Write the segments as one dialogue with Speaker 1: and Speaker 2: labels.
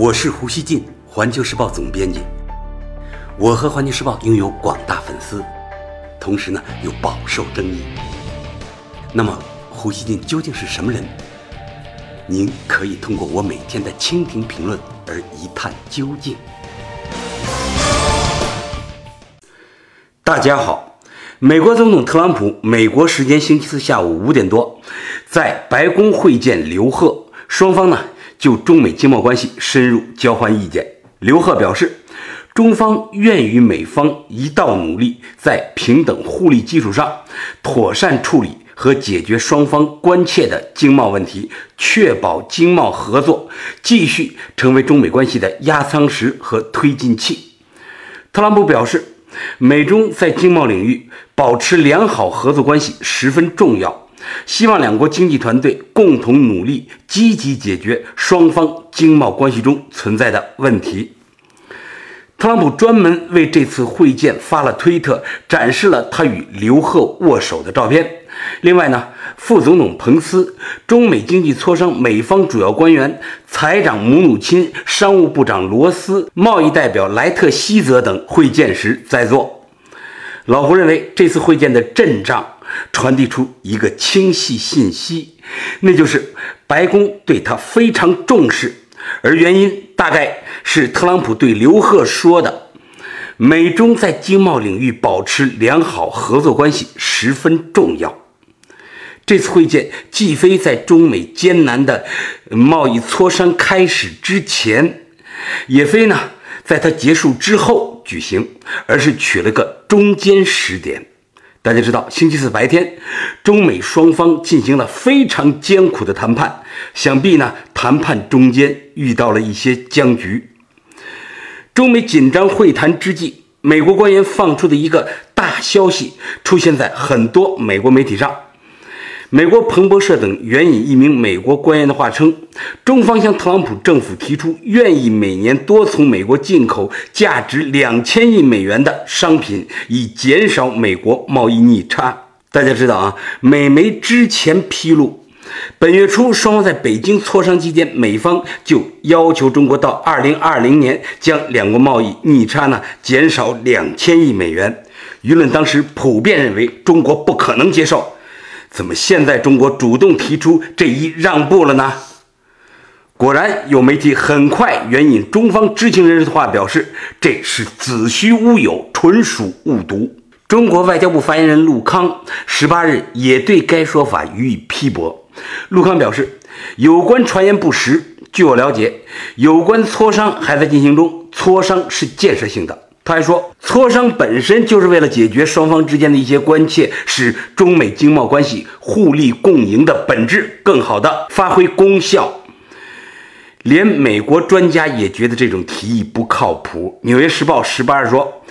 Speaker 1: 我是胡锡进，环球时报总编辑。我和环球时报拥有广大粉丝，同时呢又饱受争议。那么，胡锡进究竟是什么人？您可以通过我每天的蜻蜓评论而一探究竟。大家好，美国总统特朗普美国时间星期四下午五点多，在白宫会见刘鹤，双方呢就中美经贸关系深入交换意见。刘鹤表示，中方愿与美方一道努力，在平等互利基础上，妥善处理和解决双方关切的经贸问题，确保经贸合作继续成为中美关系的压舱石和推进器。特朗普表示。美中在经贸领域保持良好合作关系十分重要，希望两国经济团队共同努力，积极解决双方经贸关系中存在的问题。特朗普专门为这次会见发了推特，展示了他与刘鹤握手的照片。另外呢，副总统彭斯、中美经济磋商美方主要官员、财长姆努钦、商务部长罗斯、贸易代表莱特希泽等会见时在座。老胡认为，这次会见的阵仗传递出一个清晰信息，那就是白宫对他非常重视，而原因大概是特朗普对刘鹤说的。美中在经贸领域保持良好合作关系十分重要。这次会见既非在中美艰难的贸易磋商开始之前，也非呢在它结束之后举行，而是取了个中间时点。大家知道，星期四白天，中美双方进行了非常艰苦的谈判，想必呢谈判中间遇到了一些僵局。中美紧张会谈之际，美国官员放出的一个大消息出现在很多美国媒体上。美国彭博社等援引一名美国官员的话称，中方向特朗普政府提出，愿意每年多从美国进口价值两千亿美元的商品，以减少美国贸易逆差。大家知道啊，美媒之前披露。本月初，双方在北京磋商期间，美方就要求中国到二零二零年将两国贸易逆差呢减少两千亿美元。舆论当时普遍认为中国不可能接受，怎么现在中国主动提出这一让步了呢？果然，有媒体很快援引中方知情人士的话表示，这是子虚乌有，纯属误读。中国外交部发言人陆康十八日也对该说法予以批驳。陆康表示，有关传言不实。据我了解，有关磋商还在进行中，磋商是建设性的。他还说，磋商本身就是为了解决双方之间的一些关切，使中美经贸关系互利共赢的本质更好的发挥功效。连美国专家也觉得这种提议不靠谱。《纽约时报》十八日说，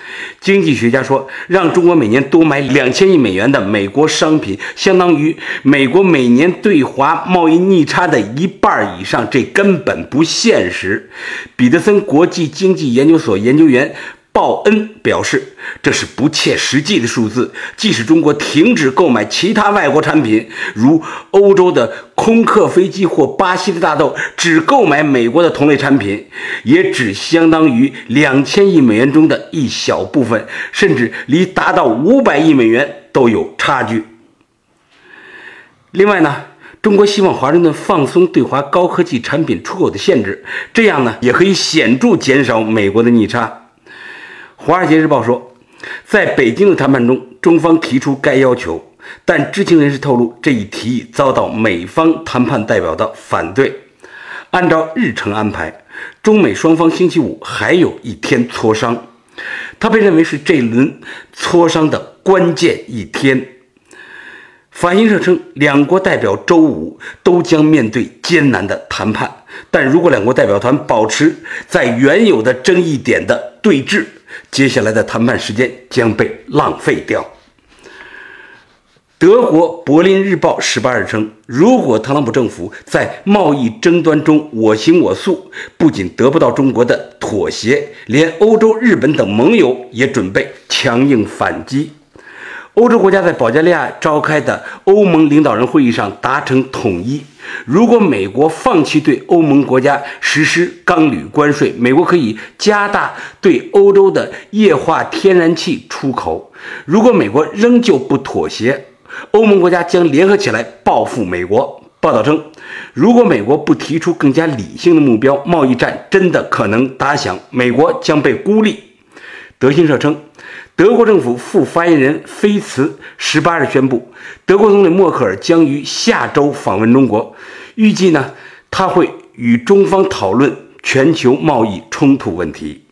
Speaker 1: 经济学家说，让中国每年多买两千亿美元的美国商品，相当于美国每年对华贸易逆差的一半以上，这根本不现实。彼得森国际经济研究所研究员。鲍恩表示，这是不切实际的数字。即使中国停止购买其他外国产品，如欧洲的空客飞机或巴西的大豆，只购买美国的同类产品，也只相当于两千亿美元中的一小部分，甚至离达到五百亿美元都有差距。另外呢，中国希望华盛顿放松对华高科技产品出口的限制，这样呢，也可以显著减少美国的逆差。《华尔街日报》说，在北京的谈判中，中方提出该要求，但知情人士透露，这一提议遭到美方谈判代表的反对。按照日程安排，中美双方星期五还有一天磋商，它被认为是这轮磋商的关键一天。法新社称，两国代表周五都将面对艰难的谈判，但如果两国代表团保持在原有的争议点的对峙，接下来的谈判时间将被浪费掉。德国《柏林日报》十八日称，如果特朗普政府在贸易争端中我行我素，不仅得不到中国的妥协，连欧洲、日本等盟友也准备强硬反击。欧洲国家在保加利亚召开的欧盟领导人会议上达成统一：如果美国放弃对欧盟国家实施钢铝关税，美国可以加大对欧洲的液化天然气出口；如果美国仍旧不妥协，欧盟国家将联合起来报复美国。报道称，如果美国不提出更加理性的目标，贸易战真的可能打响，美国将被孤立。德新社称。德国政府副发言人菲茨十八日宣布，德国总理默克尔将于下周访问中国，预计呢他会与中方讨论全球贸易冲突问题。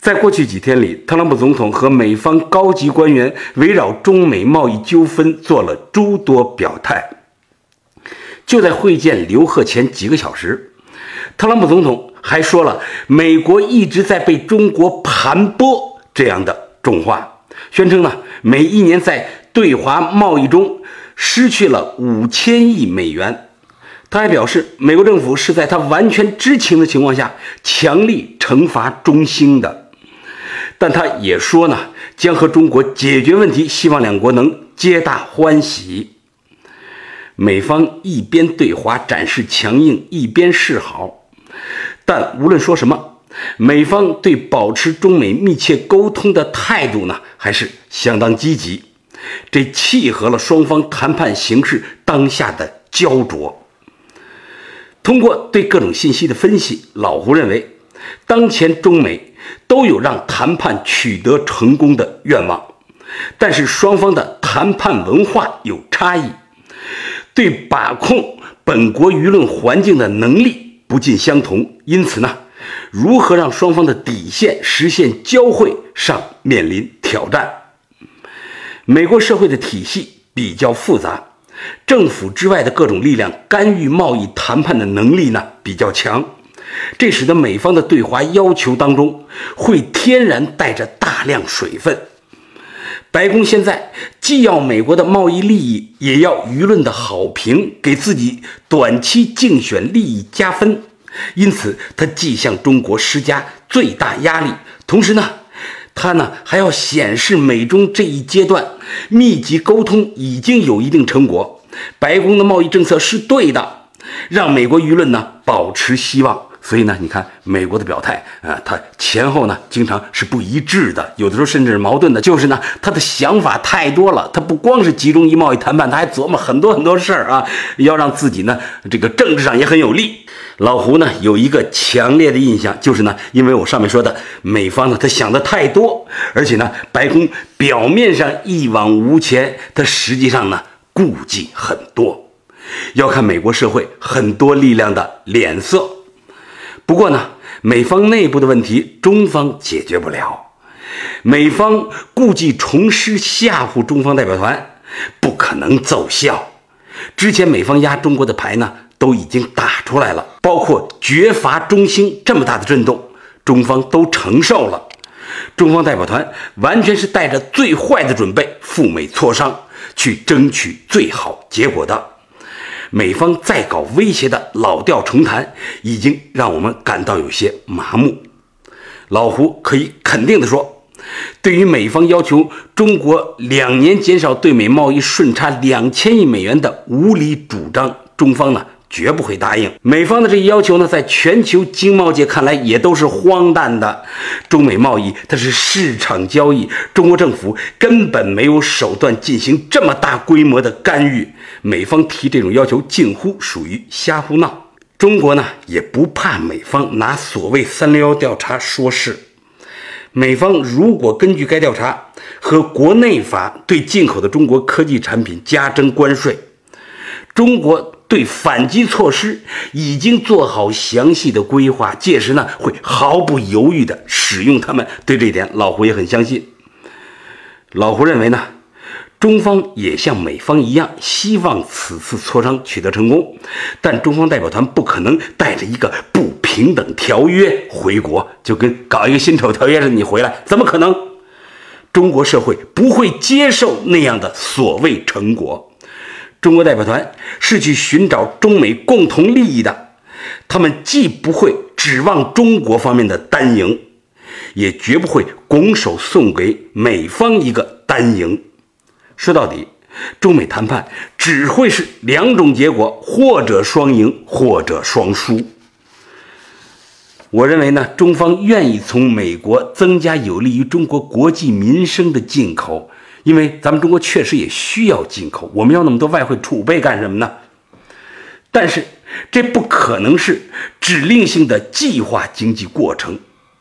Speaker 1: 在过去几天里，特朗普总统和美方高级官员围绕中美贸易纠纷做了诸多表态。就在会见刘鹤前几个小时，特朗普总统还说了，美国一直在被中国盘剥。这样的重话，宣称呢，每一年在对华贸易中失去了五千亿美元。他还表示，美国政府是在他完全知情的情况下强力惩罚中兴的。但他也说呢，将和中国解决问题，希望两国能皆大欢喜。美方一边对华展示强硬，一边示好，但无论说什么。美方对保持中美密切沟通的态度呢，还是相当积极，这契合了双方谈判形势当下的焦灼。通过对各种信息的分析，老胡认为，当前中美都有让谈判取得成功的愿望，但是双方的谈判文化有差异，对把控本国舆论环境的能力不尽相同，因此呢。如何让双方的底线实现交汇上面临挑战。美国社会的体系比较复杂，政府之外的各种力量干预贸易谈判的能力呢比较强，这使得美方的对华要求当中会天然带着大量水分。白宫现在既要美国的贸易利益，也要舆论的好评，给自己短期竞选利益加分。因此，他既向中国施加最大压力，同时呢，他呢还要显示美中这一阶段密集沟通已经有一定成果，白宫的贸易政策是对的，让美国舆论呢保持希望。所以呢，你看美国的表态啊，他前后呢经常是不一致的，有的时候甚至是矛盾的。就是呢，他的想法太多了，他不光是集中于贸易谈判，他还琢磨很多很多事儿啊，要让自己呢这个政治上也很有利。老胡呢有一个强烈的印象，就是呢，因为我上面说的，美方呢他想的太多，而且呢，白宫表面上一往无前，他实际上呢顾忌很多，要看美国社会很多力量的脸色。不过呢，美方内部的问题，中方解决不了，美方故技重施吓唬中方代表团，不可能奏效。之前美方压中国的牌呢？都已经打出来了，包括绝罚中兴这么大的震动，中方都承受了。中方代表团完全是带着最坏的准备赴美磋商，去争取最好结果的。美方再搞威胁的老调重弹，已经让我们感到有些麻木。老胡可以肯定地说，对于美方要求中国两年减少对美贸易顺差两千亿美元的无理主张，中方呢？绝不会答应美方的这一要求呢，在全球经贸界看来也都是荒诞的。中美贸易它是市场交易，中国政府根本没有手段进行这么大规模的干预。美方提这种要求，近乎属于瞎胡闹。中国呢，也不怕美方拿所谓“三六幺”调查说事。美方如果根据该调查和国内法对进口的中国科技产品加征关税，中国。对反击措施已经做好详细的规划，届时呢会毫不犹豫地使用它们。对这一点，老胡也很相信。老胡认为呢，中方也像美方一样，希望此次磋商取得成功，但中方代表团不可能带着一个不平等条约回国，就跟搞一个辛丑条约似的，你回来怎么可能？中国社会不会接受那样的所谓成果。中国代表团是去寻找中美共同利益的，他们既不会指望中国方面的单赢，也绝不会拱手送给美方一个单赢。说到底，中美谈判只会是两种结果，或者双赢，或者双输。我认为呢，中方愿意从美国增加有利于中国国计民生的进口，因为咱们中国确实也需要进口。我们要那么多外汇储备干什么呢？但是这不可能是指令性的计划经济过程，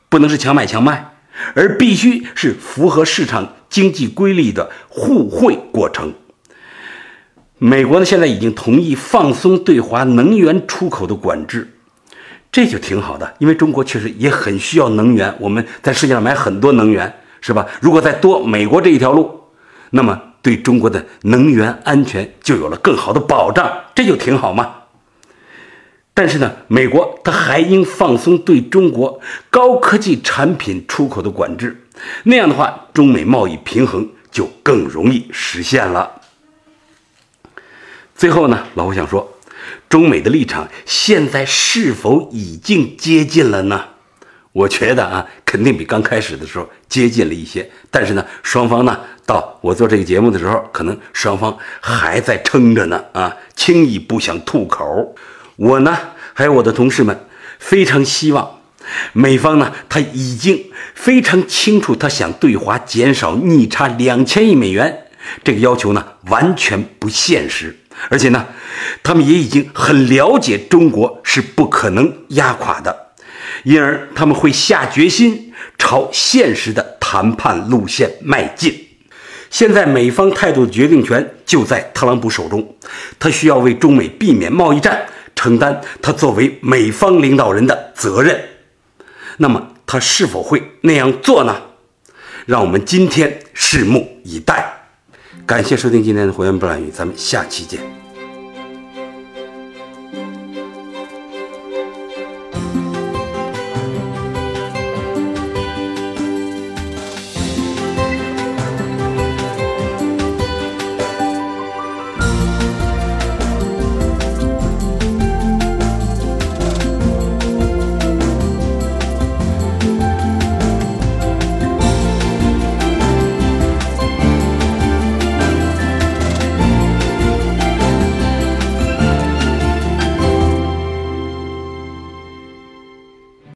Speaker 1: 不能是强买强卖，而必须是符合市场经济规律的互惠过程。美国呢，现在已经同意放松对华能源出口的管制。这就挺好的，因为中国确实也很需要能源，我们在世界上买很多能源，是吧？如果再多美国这一条路，那么对中国的能源安全就有了更好的保障，这就挺好嘛。但是呢，美国它还应放松对中国高科技产品出口的管制，那样的话，中美贸易平衡就更容易实现了。最后呢，老胡想说。中美的立场现在是否已经接近了呢？我觉得啊，肯定比刚开始的时候接近了一些。但是呢，双方呢，到我做这个节目的时候，可能双方还在撑着呢啊，轻易不想吐口。我呢，还有我的同事们，非常希望美方呢，他已经非常清楚，他想对华减少逆差两千亿美元这个要求呢，完全不现实。而且呢，他们也已经很了解中国是不可能压垮的，因而他们会下决心朝现实的谈判路线迈进。现在美方态度决定权就在特朗普手中，他需要为中美避免贸易战承担他作为美方领导人的责任。那么他是否会那样做呢？让我们今天拭目以待。感谢收听今天的《火焰不乱语》，咱们下期见。